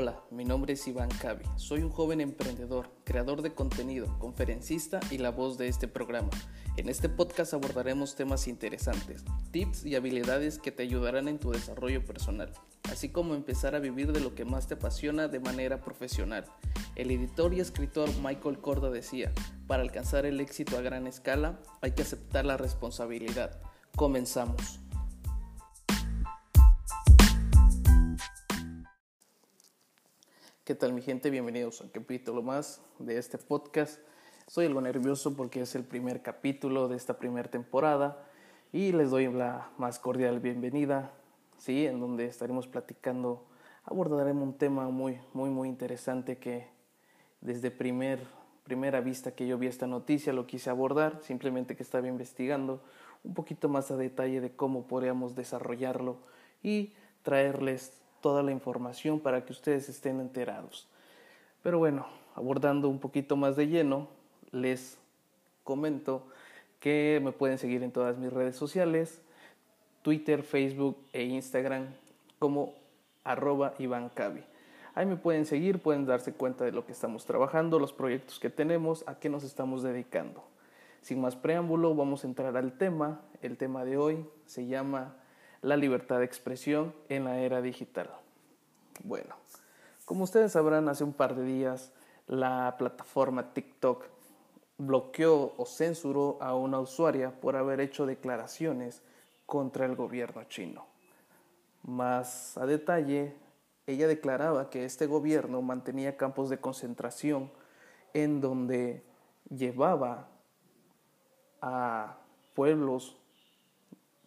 Hola, mi nombre es Iván Cavi. Soy un joven emprendedor, creador de contenido, conferencista y la voz de este programa. En este podcast abordaremos temas interesantes, tips y habilidades que te ayudarán en tu desarrollo personal, así como empezar a vivir de lo que más te apasiona de manera profesional. El editor y escritor Michael Corda decía, para alcanzar el éxito a gran escala hay que aceptar la responsabilidad. Comenzamos. ¿Qué tal mi gente? Bienvenidos a un capítulo más de este podcast. Soy algo nervioso porque es el primer capítulo de esta primera temporada y les doy la más cordial bienvenida, ¿sí? En donde estaremos platicando, abordaremos un tema muy, muy, muy interesante que desde primer, primera vista que yo vi esta noticia lo quise abordar, simplemente que estaba investigando un poquito más a detalle de cómo podríamos desarrollarlo y traerles toda la información para que ustedes estén enterados. Pero bueno, abordando un poquito más de lleno, les comento que me pueden seguir en todas mis redes sociales, Twitter, Facebook e Instagram como arroba Ahí me pueden seguir, pueden darse cuenta de lo que estamos trabajando, los proyectos que tenemos, a qué nos estamos dedicando. Sin más preámbulo, vamos a entrar al tema. El tema de hoy se llama la libertad de expresión en la era digital. Bueno, como ustedes sabrán, hace un par de días la plataforma TikTok bloqueó o censuró a una usuaria por haber hecho declaraciones contra el gobierno chino. Más a detalle, ella declaraba que este gobierno mantenía campos de concentración en donde llevaba a pueblos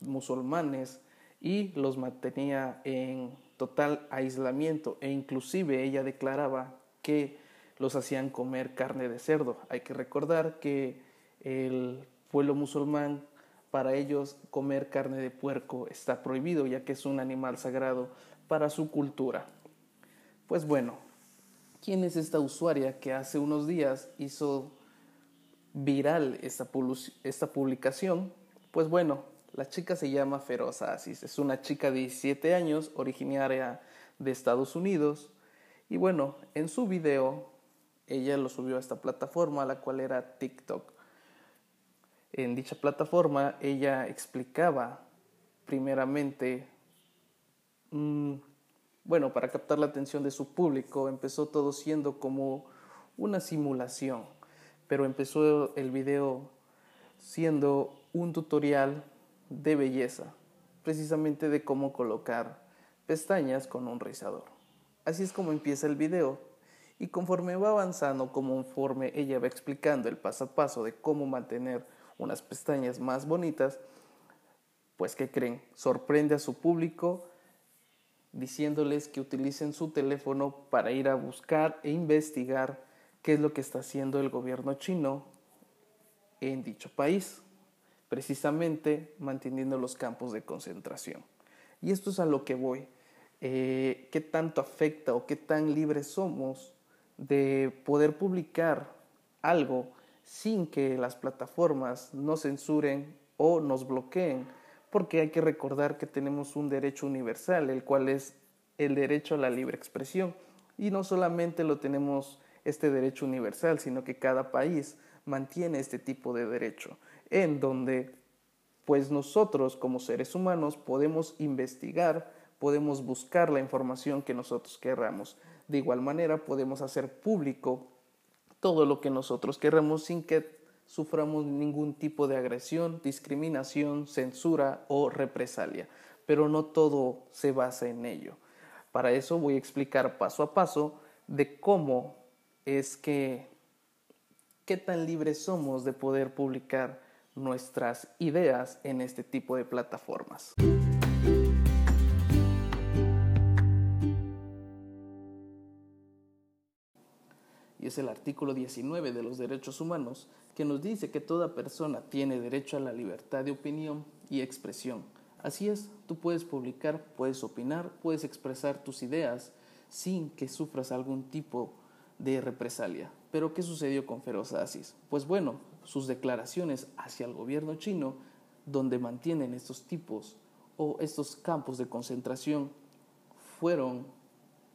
musulmanes y los mantenía en total aislamiento e inclusive ella declaraba que los hacían comer carne de cerdo. Hay que recordar que el pueblo musulmán para ellos comer carne de puerco está prohibido ya que es un animal sagrado para su cultura. Pues bueno, ¿quién es esta usuaria que hace unos días hizo viral esta, esta publicación? Pues bueno, la chica se llama Feroz Asis, es una chica de 17 años, originaria de Estados Unidos. Y bueno, en su video, ella lo subió a esta plataforma, la cual era TikTok. En dicha plataforma, ella explicaba primeramente, mm, bueno, para captar la atención de su público, empezó todo siendo como una simulación, pero empezó el video siendo un tutorial de belleza, precisamente de cómo colocar pestañas con un rizador. Así es como empieza el video y conforme va avanzando, conforme ella va explicando el paso a paso de cómo mantener unas pestañas más bonitas, pues ¿qué creen? Sorprende a su público diciéndoles que utilicen su teléfono para ir a buscar e investigar qué es lo que está haciendo el gobierno chino en dicho país precisamente manteniendo los campos de concentración. Y esto es a lo que voy. Eh, ¿Qué tanto afecta o qué tan libres somos de poder publicar algo sin que las plataformas nos censuren o nos bloqueen? Porque hay que recordar que tenemos un derecho universal, el cual es el derecho a la libre expresión. Y no solamente lo tenemos este derecho universal, sino que cada país mantiene este tipo de derecho en donde pues nosotros como seres humanos podemos investigar, podemos buscar la información que nosotros querramos. De igual manera podemos hacer público todo lo que nosotros querramos sin que suframos ningún tipo de agresión, discriminación, censura o represalia. Pero no todo se basa en ello. Para eso voy a explicar paso a paso de cómo es que, qué tan libres somos de poder publicar nuestras ideas en este tipo de plataformas. Y es el artículo 19 de los derechos humanos que nos dice que toda persona tiene derecho a la libertad de opinión y expresión. Así es, tú puedes publicar, puedes opinar, puedes expresar tus ideas sin que sufras algún tipo de represalia. Pero ¿qué sucedió con Feroz Asis? Pues bueno, sus declaraciones hacia el gobierno chino, donde mantienen estos tipos o estos campos de concentración, fueron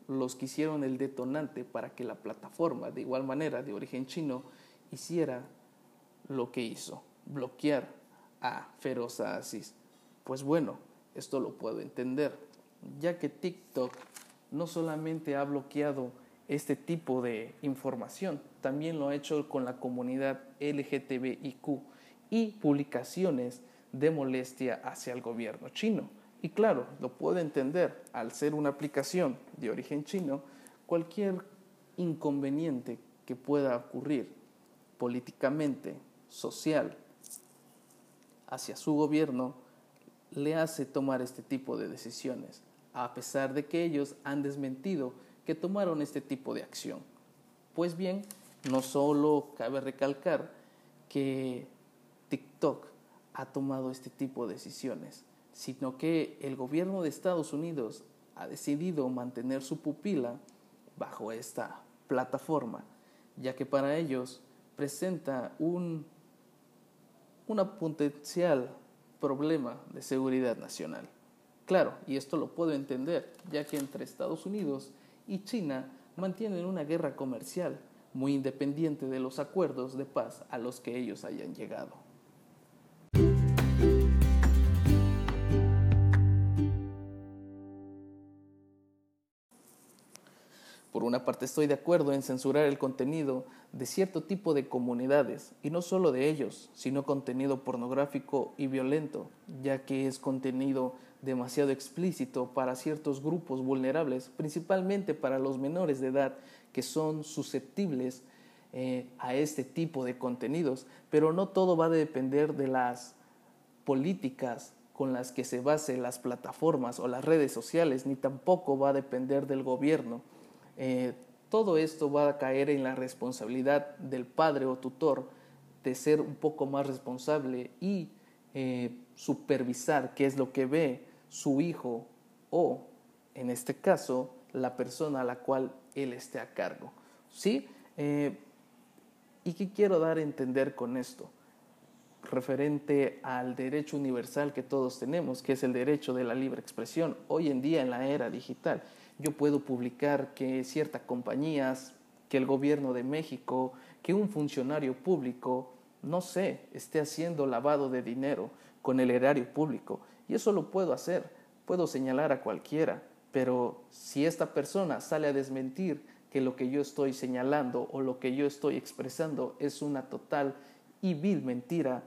los que hicieron el detonante para que la plataforma, de igual manera de origen chino, hiciera lo que hizo, bloquear a Feroz Aziz. Pues bueno, esto lo puedo entender, ya que TikTok no solamente ha bloqueado este tipo de información, también lo ha hecho con la comunidad LGTBIQ y publicaciones de molestia hacia el gobierno chino. Y claro, lo puedo entender, al ser una aplicación de origen chino, cualquier inconveniente que pueda ocurrir políticamente, social, hacia su gobierno, le hace tomar este tipo de decisiones, a pesar de que ellos han desmentido que tomaron este tipo de acción. Pues bien, no solo cabe recalcar que TikTok ha tomado este tipo de decisiones, sino que el gobierno de Estados Unidos ha decidido mantener su pupila bajo esta plataforma, ya que para ellos presenta un potencial problema de seguridad nacional. Claro, y esto lo puedo entender, ya que entre Estados Unidos y China mantienen una guerra comercial muy independiente de los acuerdos de paz a los que ellos hayan llegado. Por una parte estoy de acuerdo en censurar el contenido de cierto tipo de comunidades, y no solo de ellos, sino contenido pornográfico y violento, ya que es contenido demasiado explícito para ciertos grupos vulnerables, principalmente para los menores de edad que son susceptibles eh, a este tipo de contenidos, pero no todo va a depender de las políticas con las que se basen las plataformas o las redes sociales, ni tampoco va a depender del gobierno. Eh, todo esto va a caer en la responsabilidad del padre o tutor de ser un poco más responsable y eh, supervisar qué es lo que ve su hijo o, en este caso, la persona a la cual él esté a cargo. ¿Sí? Eh, ¿Y qué quiero dar a entender con esto? Referente al derecho universal que todos tenemos, que es el derecho de la libre expresión, hoy en día en la era digital yo puedo publicar que ciertas compañías, que el gobierno de México, que un funcionario público, no sé, esté haciendo lavado de dinero con el erario público. Y eso lo puedo hacer, puedo señalar a cualquiera, pero si esta persona sale a desmentir que lo que yo estoy señalando o lo que yo estoy expresando es una total y vil mentira,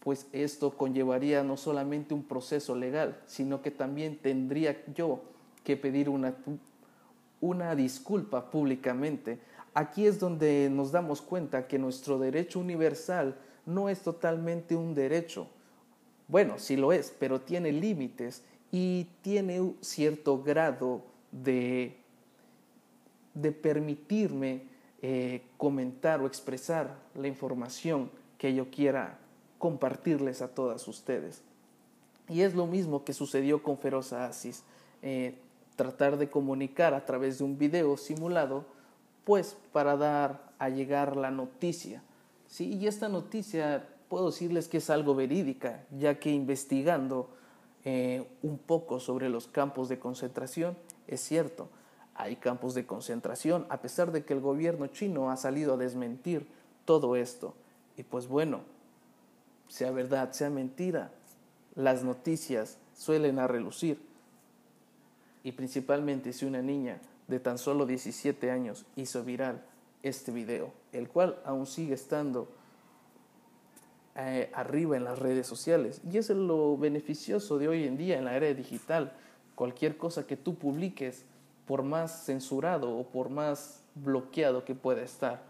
pues esto conllevaría no solamente un proceso legal, sino que también tendría yo que pedir una, una disculpa públicamente. Aquí es donde nos damos cuenta que nuestro derecho universal no es totalmente un derecho. Bueno, sí lo es, pero tiene límites y tiene cierto grado de, de permitirme eh, comentar o expresar la información que yo quiera compartirles a todas ustedes. Y es lo mismo que sucedió con Feroz Asis. Eh, tratar de comunicar a través de un video simulado, pues para dar a llegar la noticia. ¿sí? Y esta noticia puedo decirles que es algo verídica, ya que investigando eh, un poco sobre los campos de concentración, es cierto, hay campos de concentración, a pesar de que el gobierno chino ha salido a desmentir todo esto. Y pues bueno, sea verdad, sea mentira, las noticias suelen a relucir y principalmente si una niña de tan solo 17 años hizo viral este video, el cual aún sigue estando eh, arriba en las redes sociales. Y es lo beneficioso de hoy en día en la era digital. Cualquier cosa que tú publiques, por más censurado o por más bloqueado que pueda estar,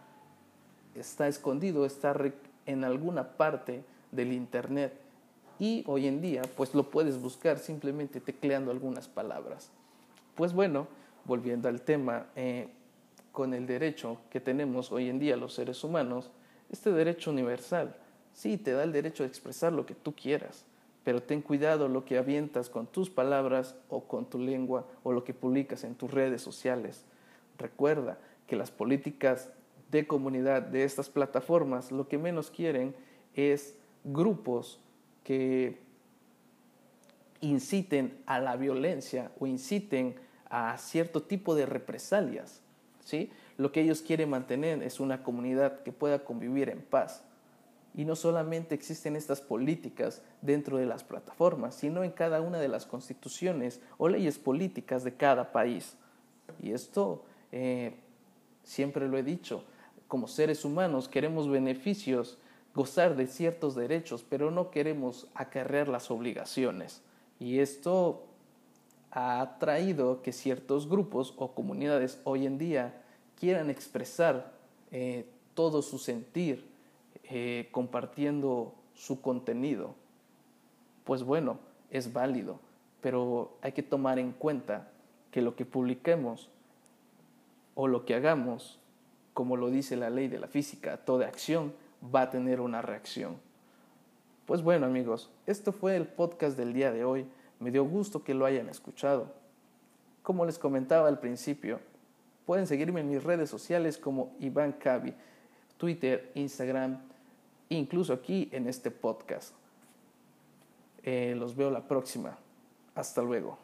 está escondido, está en alguna parte del Internet. Y hoy en día, pues lo puedes buscar simplemente tecleando algunas palabras. Pues bueno, volviendo al tema, eh, con el derecho que tenemos hoy en día los seres humanos, este derecho universal, sí, te da el derecho de expresar lo que tú quieras, pero ten cuidado lo que avientas con tus palabras o con tu lengua o lo que publicas en tus redes sociales. Recuerda que las políticas de comunidad de estas plataformas lo que menos quieren es grupos que inciten a la violencia o inciten a cierto tipo de represalias. ¿sí? Lo que ellos quieren mantener es una comunidad que pueda convivir en paz. Y no solamente existen estas políticas dentro de las plataformas, sino en cada una de las constituciones o leyes políticas de cada país. Y esto eh, siempre lo he dicho, como seres humanos queremos beneficios, gozar de ciertos derechos, pero no queremos acarrear las obligaciones. Y esto ha traído que ciertos grupos o comunidades hoy en día quieran expresar eh, todo su sentir eh, compartiendo su contenido. Pues bueno, es válido, pero hay que tomar en cuenta que lo que publiquemos o lo que hagamos, como lo dice la ley de la física, toda acción va a tener una reacción. Pues bueno amigos, esto fue el podcast del día de hoy. Me dio gusto que lo hayan escuchado. Como les comentaba al principio, pueden seguirme en mis redes sociales como Iván Cavi, Twitter, Instagram, incluso aquí en este podcast. Eh, los veo la próxima. Hasta luego.